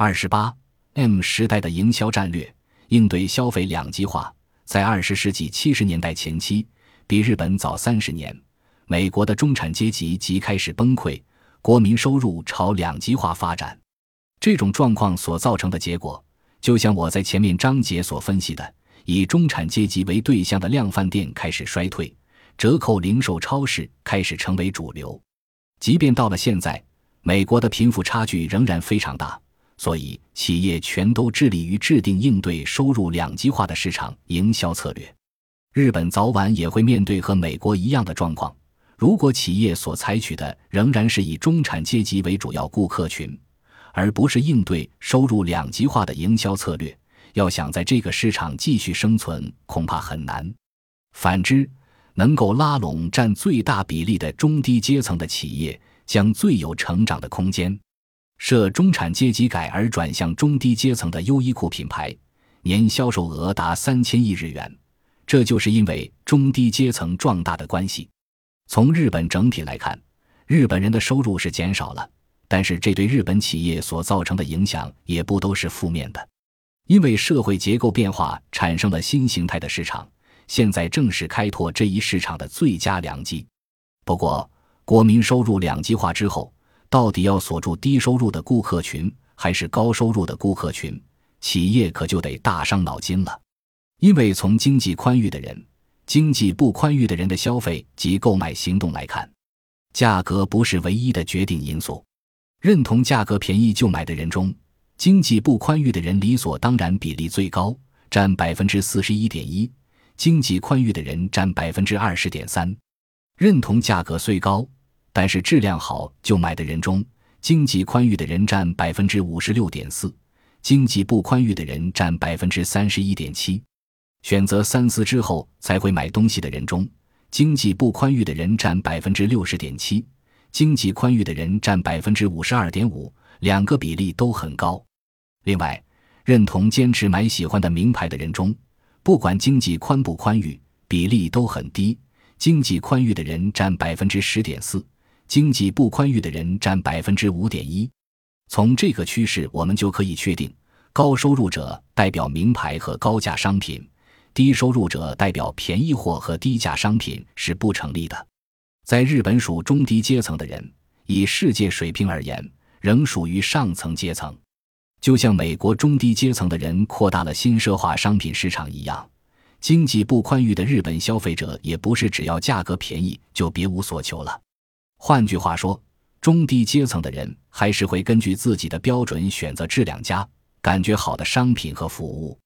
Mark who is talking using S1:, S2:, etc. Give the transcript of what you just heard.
S1: 二十八，M 时代的营销战略应对消费两极化。在二十世纪七十年代前期，比日本早三十年，美国的中产阶级即开始崩溃，国民收入朝两极化发展。这种状况所造成的结果，就像我在前面章节所分析的，以中产阶级为对象的量贩店开始衰退，折扣零售超市开始成为主流。即便到了现在，美国的贫富差距仍然非常大。所以，企业全都致力于制定应对收入两极化的市场营销策略。日本早晚也会面对和美国一样的状况。如果企业所采取的仍然是以中产阶级为主要顾客群，而不是应对收入两极化的营销策略，要想在这个市场继续生存，恐怕很难。反之，能够拉拢占最大比例的中低阶层的企业，将最有成长的空间。设中产阶级改而转向中低阶层的优衣库品牌，年销售额达三千亿日元，这就是因为中低阶层壮大的关系。从日本整体来看，日本人的收入是减少了，但是这对日本企业所造成的影响也不都是负面的，因为社会结构变化产生了新形态的市场，现在正是开拓这一市场的最佳良机。不过，国民收入两极化之后。到底要锁住低收入的顾客群，还是高收入的顾客群？企业可就得大伤脑筋了。因为从经济宽裕的人、经济不宽裕的人的消费及购买行动来看，价格不是唯一的决定因素。认同价格便宜就买的人中，经济不宽裕的人理所当然比例最高，占百分之四十一点一；经济宽裕的人占百分之二十点三。认同价格虽高。但是质量好就买的人中，经济宽裕的人占百分之五十六点四，经济不宽裕的人占百分之三十一点七。选择三思之后才会买东西的人中，经济不宽裕的人占百分之六十点七，经济宽裕的人占百分之五十二点五，两个比例都很高。另外，认同坚持买喜欢的名牌的人中，不管经济宽不宽裕，比例都很低，经济宽裕的人占百分之十点四。经济不宽裕的人占百分之五点一，从这个趋势，我们就可以确定，高收入者代表名牌和高价商品，低收入者代表便宜货和低价商品是不成立的。在日本属中低阶层的人，以世界水平而言，仍属于上层阶层。就像美国中低阶层的人扩大了新奢华商品市场一样，经济不宽裕的日本消费者也不是只要价格便宜就别无所求了。换句话说，中低阶层的人还是会根据自己的标准选择质量佳、感觉好的商品和服务。